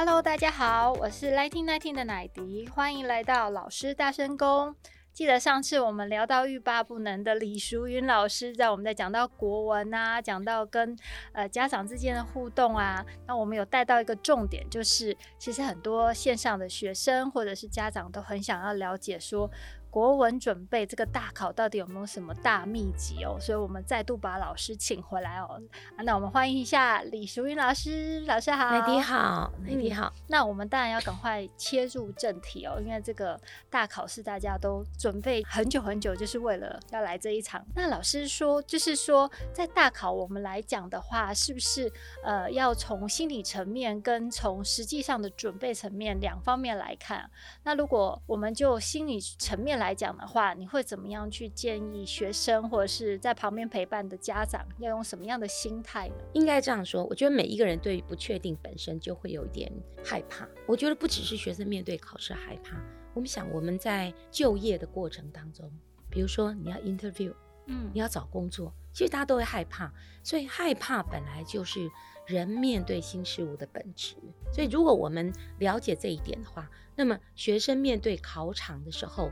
Hello，大家好，我是 Lightning Nineteen 的奶迪，欢迎来到老师大声公。记得上次我们聊到欲罢不能的李淑云老师，在我们在讲到国文啊，讲到跟呃家长之间的互动啊，那我们有带到一个重点，就是其实很多线上的学生或者是家长都很想要了解说。国文准备这个大考到底有没有什么大秘籍哦？所以我们再度把老师请回来哦。啊、那我们欢迎一下李淑云老师，老师好。美迪好，美迪好。那我们当然要赶快切入正题哦，因为这个大考试大家都准备很久很久，就是为了要来这一场。那老师说，就是说在大考我们来讲的话，是不是呃要从心理层面跟从实际上的准备层面两方面来看？那如果我们就心理层面来讲的话，你会怎么样去建议学生或者是在旁边陪伴的家长要用什么样的心态呢？应该这样说，我觉得每一个人对于不确定本身就会有一点害怕。我觉得不只是学生面对考试害怕，我们想我们在就业的过程当中，比如说你要 interview，嗯，你要找工作，其实大家都会害怕，所以害怕本来就是人面对新事物的本质。所以如果我们了解这一点的话，那么学生面对考场的时候，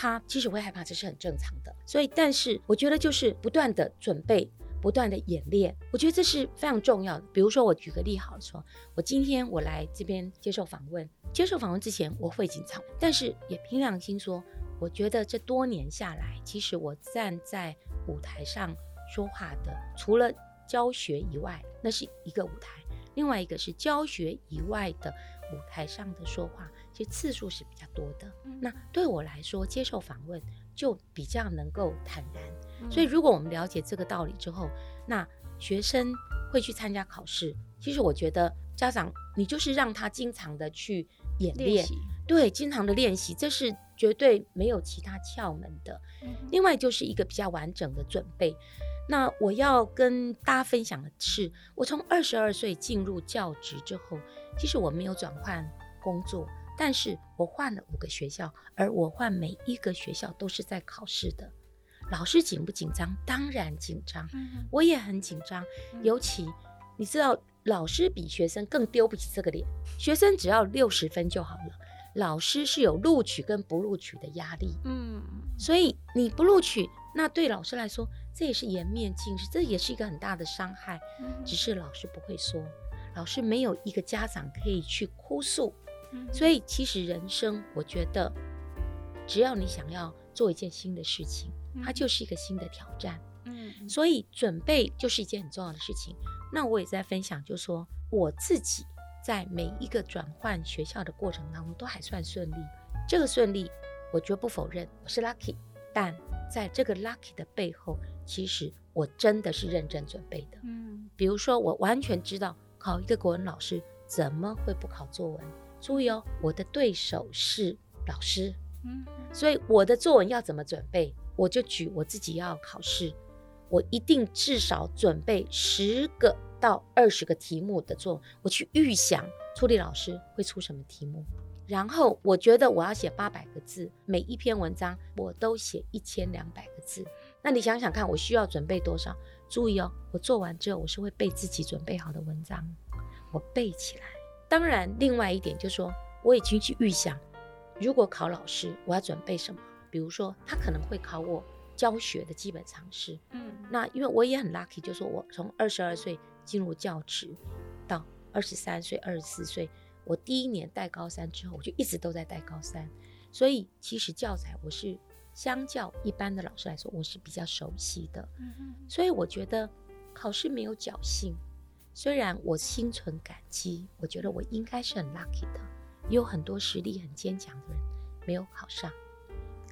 他其实会害怕，这是很正常的。所以，但是我觉得就是不断的准备，不断的演练，我觉得这是非常重要的。比如说，我举个例好说，我今天我来这边接受访问，接受访问之前我会紧张，但是也凭良心说，我觉得这多年下来，其实我站在舞台上说话的，除了教学以外，那是一个舞台；另外一个是教学以外的舞台上的说话。其实次数是比较多的，那对我来说接受访问就比较能够坦然。所以如果我们了解这个道理之后，那学生会去参加考试。其实我觉得家长你就是让他经常的去演练，对，经常的练习，这是绝对没有其他窍门的。另外就是一个比较完整的准备。那我要跟大家分享的是，我从二十二岁进入教职之后，其实我没有转换工作。但是我换了五个学校，而我换每一个学校都是在考试的。老师紧不紧张？当然紧张，我也很紧张。尤其你知道，老师比学生更丢不起这个脸。学生只要六十分就好了，老师是有录取跟不录取的压力。嗯，所以你不录取，那对老师来说，这也是颜面尽失，这也是一个很大的伤害。只是老师不会说，老师没有一个家长可以去哭诉。所以，其实人生，我觉得，只要你想要做一件新的事情，它就是一个新的挑战。嗯，所以准备就是一件很重要的事情。那我也在分享，就说我自己在每一个转换学校的过程当中都还算顺利。这个顺利，我绝不否认我是 lucky，但在这个 lucky 的背后，其实我真的是认真准备的。嗯，比如说，我完全知道考一个国文老师怎么会不考作文。注意哦，我的对手是老师，嗯，所以我的作文要怎么准备？我就举我自己要考试，我一定至少准备十个到二十个题目的作文，我去预想出题老师会出什么题目，然后我觉得我要写八百个字，每一篇文章我都写一千两百个字，那你想想看，我需要准备多少？注意哦，我做完之后，我是会背自己准备好的文章，我背起来。当然，另外一点就是说，我已经去预想，如果考老师，我要准备什么？比如说，他可能会考我教学的基本常识。嗯，那因为我也很 lucky，就是说我从二十二岁进入教职，到二十三岁、二十四岁，我第一年带高三之后，我就一直都在带高三，所以其实教材我是相较一般的老师来说，我是比较熟悉的。嗯嗯，所以我觉得考试没有侥幸。虽然我心存感激，我觉得我应该是很 lucky 的，也有很多实力很坚强的人没有考上。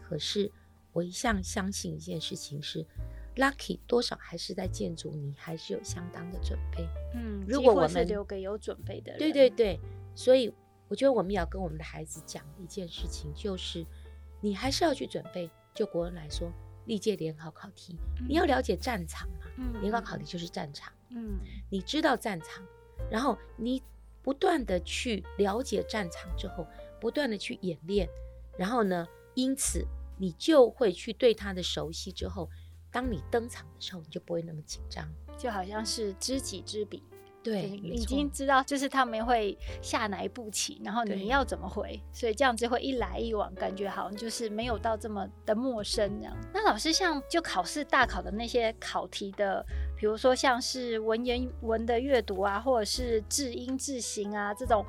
可是我一向相信一件事情是，lucky 多少还是在建筑你还是有相当的准备。嗯，如果我们留给有准备的人，对对对，所以我觉得我们要跟我们的孩子讲一件事情，就是你还是要去准备。就国文来说，历届联考考题，你要了解战场嘛。嗯，联考考题就是战场。嗯，你知道战场，然后你不断的去了解战场之后，不断的去演练，然后呢，因此你就会去对他的熟悉之后，当你登场的时候，你就不会那么紧张，就好像是知己知彼。对，已经知道就是他们会下哪一步棋，然后你要怎么回，所以这样子会一来一往，感觉好像就是没有到这么的陌生这样。那老师像就考试大考的那些考题的，比如说像是文言文的阅读啊，或者是字音字形啊这种。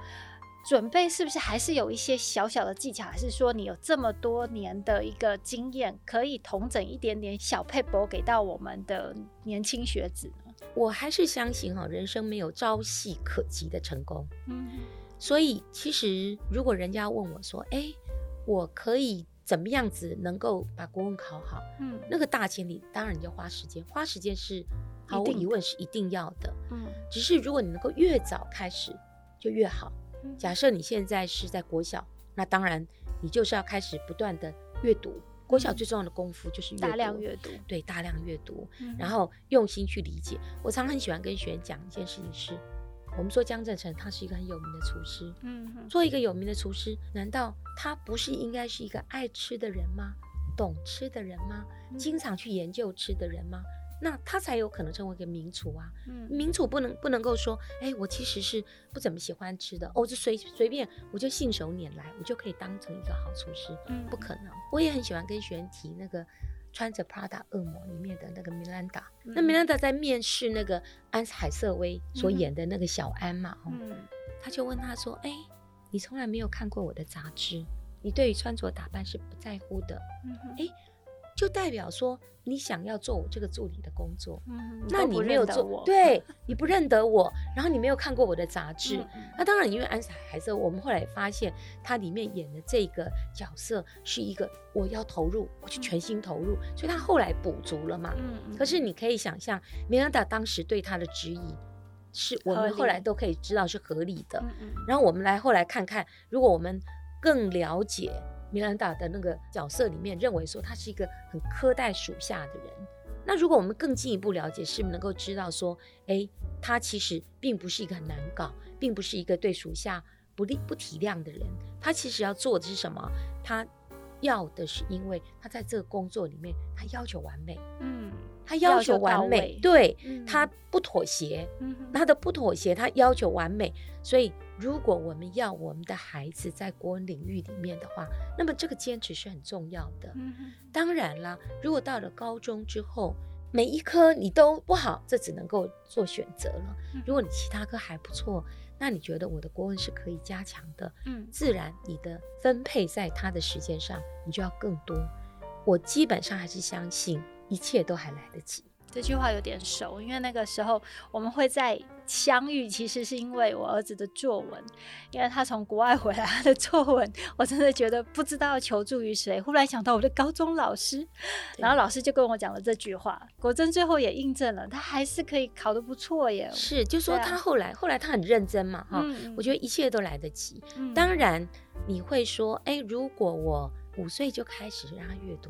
准备是不是还是有一些小小的技巧？还是说你有这么多年的一个经验，可以同整一点点小撇步给到我们的年轻学子呢？我还是相信哈，人生没有朝夕可及的成功。嗯，所以其实如果人家问我说：“哎，我可以怎么样子能够把国文考好？”嗯，那个大前提当然你就花时间，花时间是毫无疑问是一定要的。嗯，只是如果你能够越早开始，就越好。假设你现在是在国小，那当然你就是要开始不断的阅读。国小最重要的功夫就是，大量阅读，对，大量阅读，然后用心去理解。我常常很喜欢跟学员讲一件事情是，我们说江振成他是一个很有名的厨师，嗯，做一个有名的厨师，难道他不是应该是一个爱吃的人吗？懂吃的人吗？经常去研究吃的人吗？那他才有可能成为一个名厨啊！嗯，名厨不能不能够说，哎，我其实是不怎么喜欢吃的，哦，就随随便我就信手拈来，我就可以当成一个好厨师，嗯，不可能。我也很喜欢跟学员提那个穿着 Prada 恶魔里面的那个米兰达，嗯，那米兰达在面试那个安海瑟薇所演的那个小安嘛，哦，嗯，他就问他说，哎，你从来没有看过我的杂志，你对于穿着打扮是不在乎的，嗯，哎。就代表说你想要做我这个助理的工作，嗯，那你没有做，对，你不认得我，然后你没有看过我的杂志，嗯，那当然，因为安海瑟薇，我们后来发现他里面演的这个角色是一个我要投入，我就全心投入，嗯，所以他后来补足了嘛，嗯，可是你可以想象，米兰达当时对他的质疑，是我们后来都可以知道是合理的，嗯，然后我们来后来看看，如果我们更了解。米兰达的那个角色里面，认为说他是一个很苛待属下的人。那如果我们更进一步了解，是不是能够知道说，哎，他其实并不是一个很难搞，并不是一个对属下不利不体谅的人。他其实要做的是什么？他要的是，因为他在这个工作里面，他要求完美。嗯。他要求完美，对、嗯、他不妥协，嗯、他的不妥协，他要求完美。所以，如果我们要我们的孩子在国文领域里面的话，那么这个坚持是很重要的。嗯、当然啦，如果到了高中之后，每一科你都不好，这只能够做选择了。如果你其他科还不错，那你觉得我的国文是可以加强的，嗯，自然你的分配在他的时间上，你就要更多。我基本上还是相信。一切都还来得及。这句话有点熟，因为那个时候我们会在相遇，其实是因为我儿子的作文，因为他从国外回来，他的作文我真的觉得不知道求助于谁。忽然想到我的高中老师，然后老师就跟我讲了这句话，果真最后也印证了，他还是可以考得不错耶。是，就说他后来，后来他很认真嘛，哈、嗯，我觉得一切都来得及。嗯、当然你会说，哎，如果我五岁就开始让他阅读。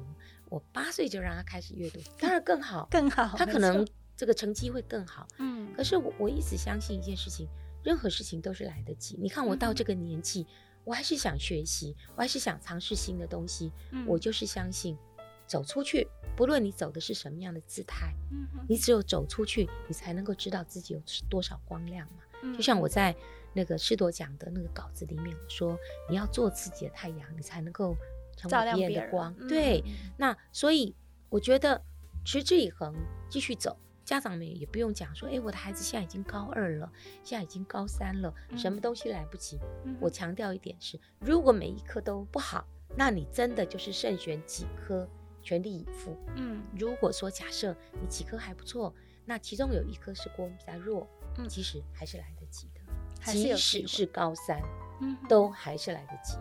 我八岁就让他开始阅读，当然更好，更好，他可能这个成绩会更好。嗯，可是我我一直相信一件事情，任何事情都是来得及。你看我到这个年纪，嗯、我还是想学习，我还是想尝试新的东西。嗯、我就是相信，走出去，不论你走的是什么样的姿态，嗯，你只有走出去，你才能够知道自己有多少光亮嘛。嗯、就像我在那个师铎讲的那个稿子里面说，你要做自己的太阳，你才能够。成为别人的光，对，嗯、那所以我觉得持之以恒，继续走。家长们也不用讲说，哎，我的孩子现在已经高二了，现在已经高三了，嗯、什么东西来不及？嗯、我强调一点是，如果每一科都不好，那你真的就是慎选几科，全力以赴。嗯，如果说假设你几科还不错，那其中有一科是国文比较弱，嗯，其实还是来得及的，即使是高三，嗯，都还是来得及。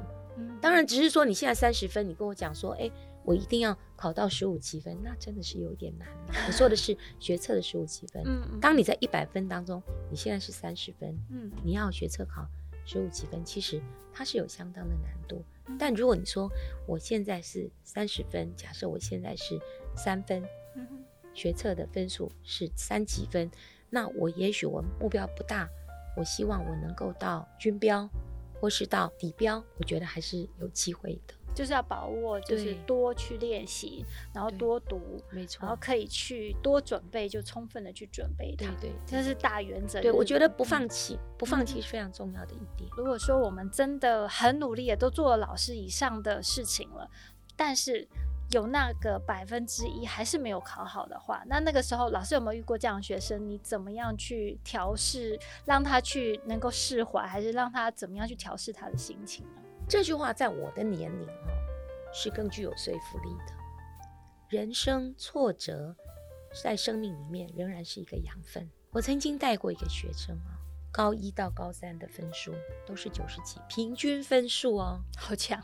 当然，只是说你现在三十分，你跟我讲说，哎，我一定要考到十五七分，那真的是有点难。我说的是 学测的十五七分。嗯，当你在一百分当中，你现在是三十分，嗯，你要学测考十五积分，其实它是有相当的难度。嗯、但如果你说我现在是三十分，假设我现在是三分，嗯、学测的分数是三几分，那我也许我目标不大，我希望我能够到军标或是到底标，我觉得还是有机会的。就是要把握，就是多去练习，然后多读，没错，然后可以去多准备，就充分的去准备它。对对，这是大原则。对，我觉得不放弃，嗯、不放弃是非常重要的一点。如果说我们真的很努力，也都做了老师以上的事情了，但是有那个百分之一还是没有考好的话，那那个时候老师有没有遇过这样的学生？你怎么样去调试，让他去能够释怀，还是让他怎么样去调试他的心情呢？这句话在我的年龄哈，是更具有说服力的。人生挫折在生命里面仍然是一个养分。我曾经带过一个学生啊，高一到高三的分数都是九十几，平均分数哦，好强，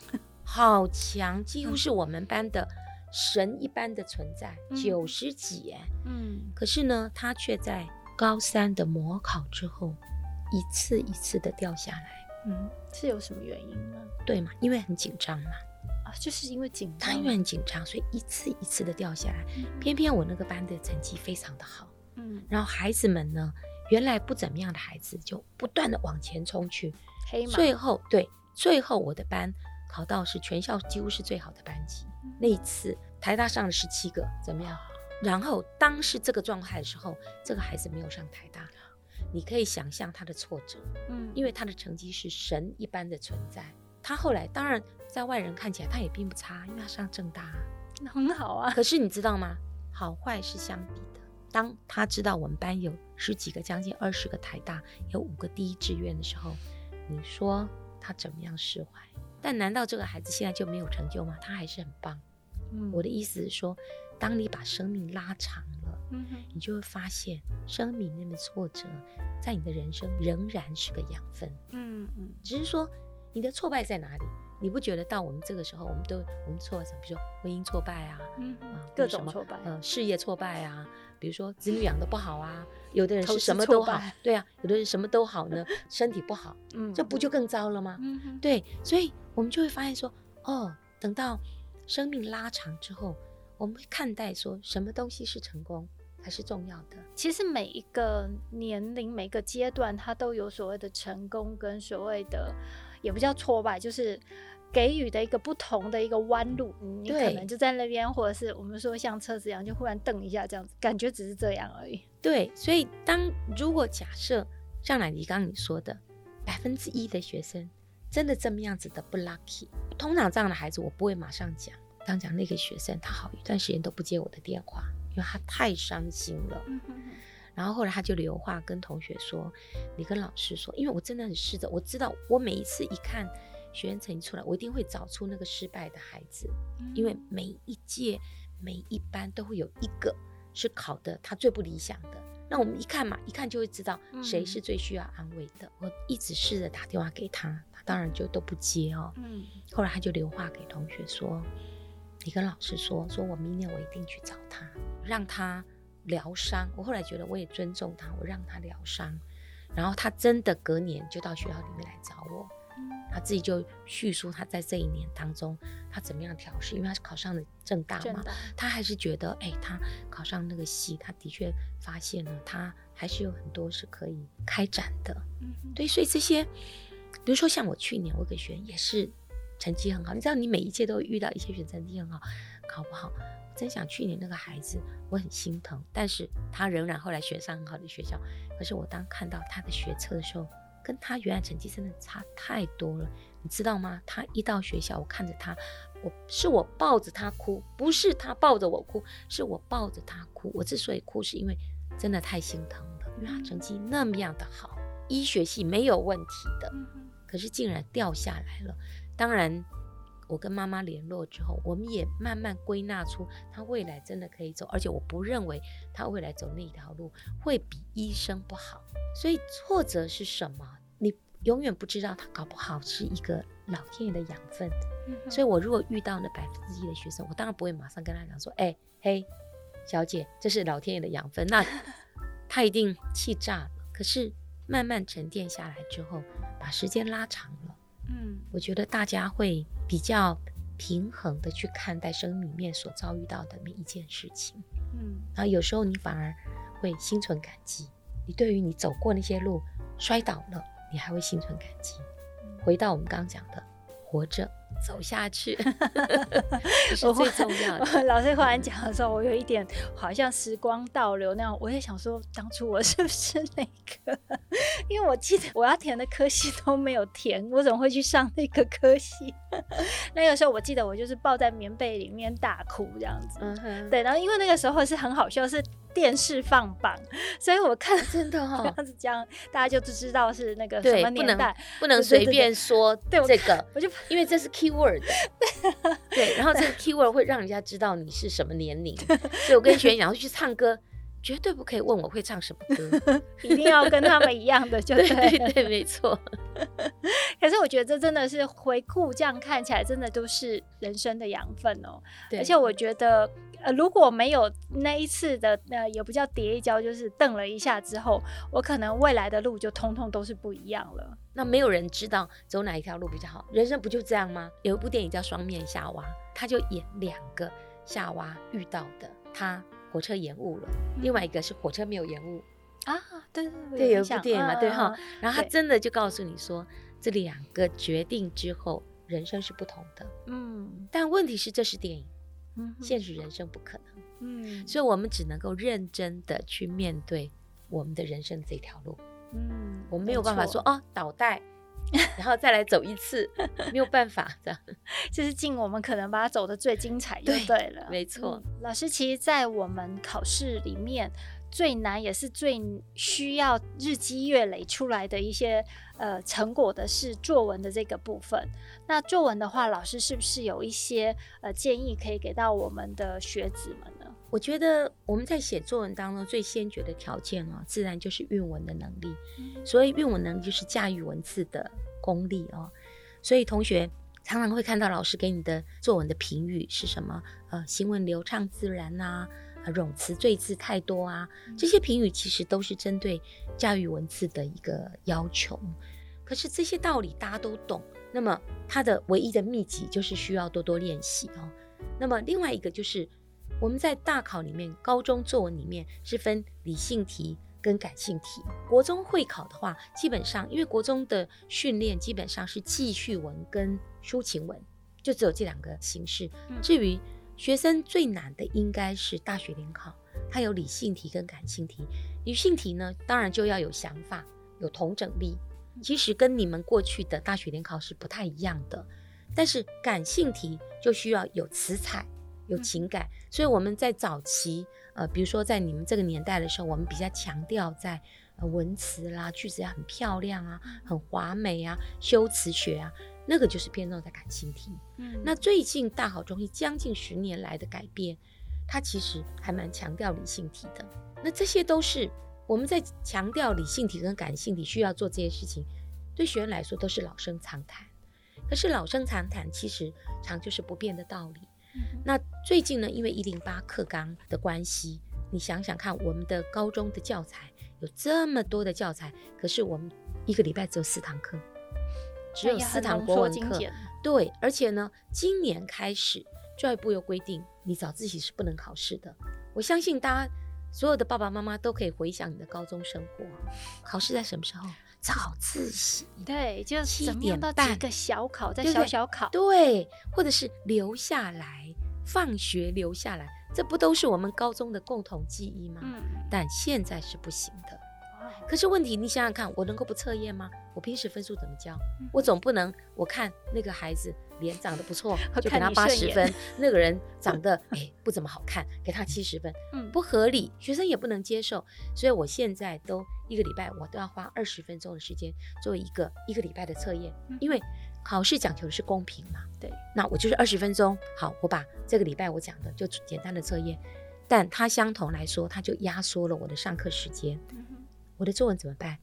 好强，几乎是我们班的神一般的存在，九十几哎，嗯，可是呢，他却在高三的模考之后，一次一次的掉下来。嗯，是有什么原因呢？对嘛，因为很紧张嘛。啊，就是因为紧张。他因为很紧张，所以一次一次的掉下来。嗯、偏偏我那个班的成绩非常的好。嗯。然后孩子们呢，原来不怎么样的孩子，就不断的往前冲去。黑马。最后，对，最后我的班考到是全校几乎是最好的班级。嗯、那一次台大上了十七个，怎么样？然后当时这个状态的时候，这个孩子没有上台大。你可以想象他的挫折，嗯，因为他的成绩是神一般的存在。他后来当然在外人看起来他也并不差，因为他上正大，那很好啊。可是你知道吗？好坏是相比的。当他知道我们班有十几个、将近二十个台大，有五个第一志愿的时候，你说他怎么样释怀？但难道这个孩子现在就没有成就吗？他还是很棒。嗯，我的意思是说，当你把生命拉长了，嗯哼，你就会发现生命里面的挫折，在你的人生仍然是个养分。嗯嗯，只是说你的挫败在哪里？你不觉得到我们这个时候，我们都我们挫败什么？比如说婚姻挫败啊，嗯啊，各种挫败，呃，事业挫败啊，比如说子女养的不好啊，有的人是什么都好，对啊，有的人什么都好呢，身体不好，嗯，这不就更糟了吗？嗯，对，所以我们就会发现说，哦，等到生命拉长之后。我们会看待说什么东西是成功还是重要的？其实每一个年龄、每个阶段，它都有所谓的成功跟所谓的，也不叫挫败，就是给予的一个不同的一个弯路。你可能就在那边，或者是我们说像车子一样，就忽然蹬一下这样子，感觉只是这样而已。对，所以当如果假设像奶迪刚刚你说的，百分之一的学生真的这么样子的不 lucky，通常这样的孩子我不会马上讲。刚讲那个学生，他好一段时间都不接我的电话，因为他太伤心了。嗯、哼哼然后后来他就留话跟同学说：“你跟老师说，因为我真的很试着，我知道我每一次一看学员成绩出来，我一定会找出那个失败的孩子，嗯、因为每一届每一班都会有一个是考的他最不理想的。那我们一看嘛，一看就会知道谁是最需要安慰的。嗯、我一直试着打电话给他，他当然就都不接哦。嗯，后来他就留话给同学说。”你跟老师说，说我明年我一定去找他，让他疗伤。我后来觉得我也尊重他，我让他疗伤。然后他真的隔年就到学校里面来找我，他自己就叙述他在这一年当中他怎么样调试，因为他是考上了正大嘛，他还是觉得，哎，他考上那个系，他的确发现了他还是有很多是可以开展的。嗯，对，所以这些，比如说像我去年我给学员也是。成绩很好，你知道，你每一届都会遇到一些学生成绩很好，考不好。我真想去年那个孩子，我很心疼，但是他仍然后来选上很好的学校。可是我当看到他的学测的时候，跟他原来成绩真的差太多了，你知道吗？他一到学校，我看着他，我是我抱着他哭，不是他抱着我哭，是我抱着他哭。我之所以哭，是因为真的太心疼了，因为他成绩那么样的好，医学系没有问题的，可是竟然掉下来了。当然，我跟妈妈联络之后，我们也慢慢归纳出他未来真的可以走，而且我不认为他未来走那一条路会比医生不好。所以挫折是什么？你永远不知道，他搞不好是一个老天爷的养分。嗯、所以我如果遇到那百分之一的学生，我当然不会马上跟他讲说：“哎，嘿，小姐，这是老天爷的养分。”那 他一定气炸了。可是。慢慢沉淀下来之后，把时间拉长了，嗯，我觉得大家会比较平衡的去看待生命里面所遭遇到的每一件事情，嗯，然后有时候你反而会心存感激。你对于你走过那些路，摔倒了，你还会心存感激。回到我们刚刚讲的，活着。走下去，这是最重要的。老师忽然讲的时候，我有一点好像时光倒流那样。我也想说，当初我是不是那个？我记得我要填的科系都没有填，我怎么会去上那个科系？那个时候我记得我就是抱在棉被里面大哭这样子。嗯哼。对，然后因为那个时候是很好笑，是电视放榜，所以我看真的 这样子讲，大家就只知道是那个什么年代，不能随便说这个。我就因为这是 key。word 对，然后这个 keyword 会让人家知道你是什么年龄，所以我跟学员讲，去唱歌绝对不可以问我会唱什么歌，一定要跟他们一样的，就对，对对对，没错。可是我觉得这真的是回顾，这样看起来真的都是人生的养分哦。对，而且我觉得。呃，如果没有那一次的，呃，也不叫跌一跤，就是瞪了一下之后，我可能未来的路就通通都是不一样了。那没有人知道走哪一条路比较好，人生不就这样吗？有一部电影叫《双面夏娃》，他就演两个夏娃遇到的，他火车延误了，嗯、另外一个是火车没有延误啊，对对对，有一部电影嘛，啊、对哈、哦。然后他真的就告诉你说，这两个决定之后，人生是不同的。嗯，但问题是这是电影。嗯，现实人生不可能，嗯，所以我们只能够认真的去面对我们的人生这条路，嗯，我们没有办法说哦倒带，然后再来走一次，没有办法这样，就是尽我们可能把它走的最精彩就对了，没错、嗯。老师，其实，在我们考试里面。最难也是最需要日积月累出来的一些呃成果的是作文的这个部分。那作文的话，老师是不是有一些呃建议可以给到我们的学子们呢？我觉得我们在写作文当中最先决的条件啊，自然就是韵文的能力。嗯、所以韵文能力就是驾驭文字的功力哦。所以同学常常会看到老师给你的作文的评语是什么？呃，行文流畅自然呐、啊。冗词赘字太多啊，这些评语其实都是针对驾驭文字的一个要求。可是这些道理大家都懂，那么它的唯一的秘籍就是需要多多练习哦。那么另外一个就是我们在大考里面，高中作文里面是分理性题跟感性题。国中会考的话，基本上因为国中的训练基本上是记叙文跟抒情文，就只有这两个形式。至于学生最难的应该是大学联考，它有理性题跟感性题。理性题呢，当然就要有想法、有同整力，其实跟你们过去的大学联考是不太一样的。但是感性题就需要有词采、有情感。所以我们在早期，呃，比如说在你们这个年代的时候，我们比较强调在呃文词啦、句子要很漂亮啊、很华美啊、修辞学啊。那个就是偏重在感性题，嗯，那最近大好中心将近十年来的改变，它其实还蛮强调理性题的。那这些都是我们在强调理性题跟感性题需要做这些事情，对学员来说都是老生常谈。可是老生常谈其实常就是不变的道理。嗯、那最近呢，因为一零八课纲的关系，你想想看，我们的高中的教材有这么多的教材，可是我们一个礼拜只有四堂课。只有四堂国文课，对，而且呢，今年开始教育部又规定，你早自习是不能考试的。我相信大家所有的爸爸妈妈都可以回想你的高中生活，考试在什么时候？早自习，对，就七点到几个小考，在小小考，对，或者是留下来，放学留下来，这不都是我们高中的共同记忆吗？嗯，但现在是不行的。可是问题，你想想看，我能够不测验吗？我平时分数怎么教？嗯、我总不能我看那个孩子脸长得不错，就给他八十分；那个人 长得哎、欸、不怎么好看，给他七十分，嗯，不合理，学生也不能接受。所以我现在都一个礼拜我都要花二十分钟的时间做一个一个礼拜的测验，嗯、因为考试讲求的是公平嘛。对，那我就是二十分钟，好，我把这个礼拜我讲的就简单的测验，但它相同来说，它就压缩了我的上课时间。嗯我的作文怎么办？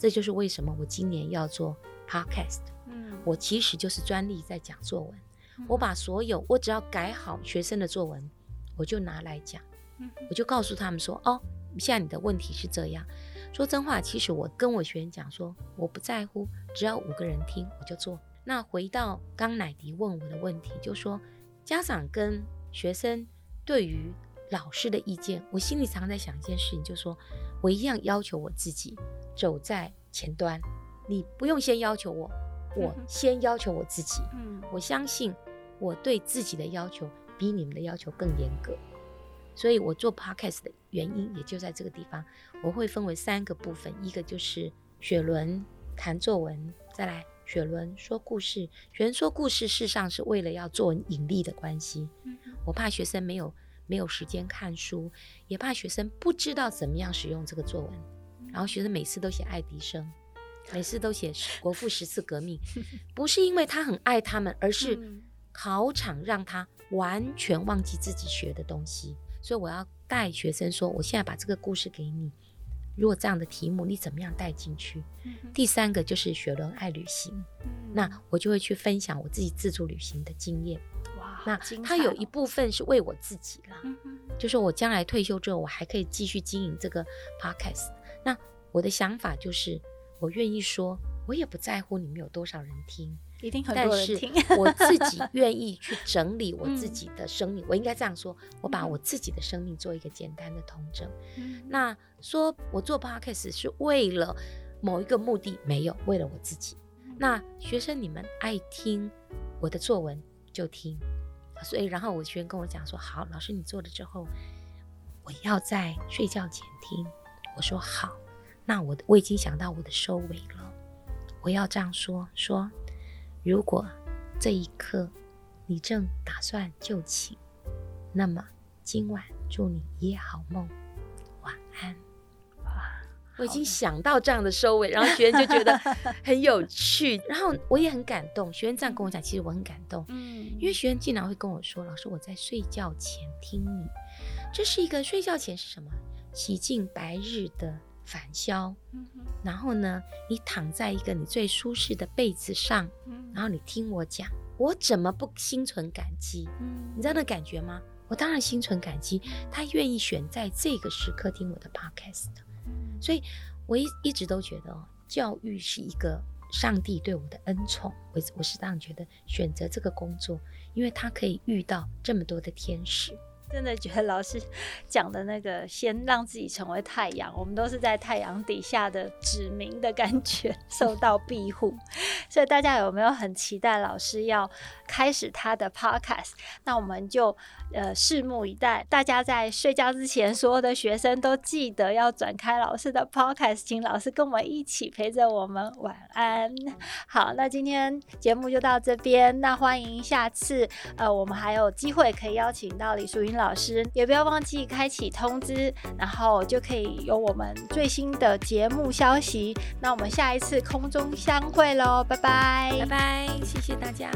这就是为什么我今年要做 podcast。嗯，我其实就是专利在讲作文。嗯、我把所有我只要改好学生的作文，我就拿来讲。嗯、我就告诉他们说：哦，现在你的问题是这样。说真话，其实我跟我学员讲说，我不在乎，只要五个人听我就做。那回到刚乃迪问我的问题，就说家长跟学生对于老师的意见，我心里常在想一件事情，就是说我一样要求我自己走在前端，你不用先要求我，我先要求我自己。嗯，我相信我对自己的要求比你们的要求更严格。所以我做 podcast 的原因也就在这个地方，我会分为三个部分，一个就是雪伦谈作文，再来雪伦说故事。雪伦说故事事实上是为了要作文引力的关系，我怕学生没有没有时间看书，也怕学生不知道怎么样使用这个作文，然后学生每次都写爱迪生，每次都写 国父十次革命，不是因为他很爱他们，而是考场让他完全忘记自己学的东西。所以我要带学生说，我现在把这个故事给你，如果这样的题目你怎么样带进去？嗯、第三个就是雪伦爱旅行，嗯、那我就会去分享我自己自助旅行的经验。哇，那它有一部分是为我自己啦，嗯、就是我将来退休之后，我还可以继续经营这个 podcast。那我的想法就是，我愿意说，我也不在乎你们有多少人听。一定很多人听，但是我自己 愿意去整理我自己的生命，嗯、我应该这样说，我把我自己的生命做一个简单的统整。嗯、那说我做 podcast 是为了某一个目的，没有，为了我自己。嗯、那学生你们爱听我的作文就听，所以然后我学员跟我讲说，好，老师你做了之后，我要在睡觉前听。我说好，那我的我已经想到我的收尾了，我要这样说说。如果这一刻你正打算就寝，那么今晚祝你一夜好梦，晚安。哇，我已经想到这样的收尾，然后学员就觉得 很有趣，然后我也很感动。学员这样跟我讲，其实我很感动，嗯，因为学员经常会跟我说：“老师，我在睡觉前听你，这是一个睡觉前是什么？洗净白日的。”返销，嗯、哼然后呢，你躺在一个你最舒适的被子上，嗯、然后你听我讲，我怎么不心存感激？嗯、你知道那感觉吗？我当然心存感激，他愿意选在这个时刻听我的 podcast，嗯、所以我一一直都觉得哦，教育是一个上帝对我的恩宠。我我是这样觉得，选择这个工作，因为他可以遇到这么多的天使。真的觉得老师讲的那个，先让自己成为太阳，我们都是在太阳底下的子民的感觉，受到庇护。所以大家有没有很期待老师要开始他的 podcast？那我们就呃拭目以待。大家在睡觉之前，所有的学生都记得要转开老师的 podcast，请老师跟我们一起陪着我们晚安。好，那今天节目就到这边。那欢迎下次呃，我们还有机会可以邀请到李淑云老。老师也不要忘记开启通知，然后就可以有我们最新的节目消息。那我们下一次空中相会喽，拜拜，拜拜，谢谢大家。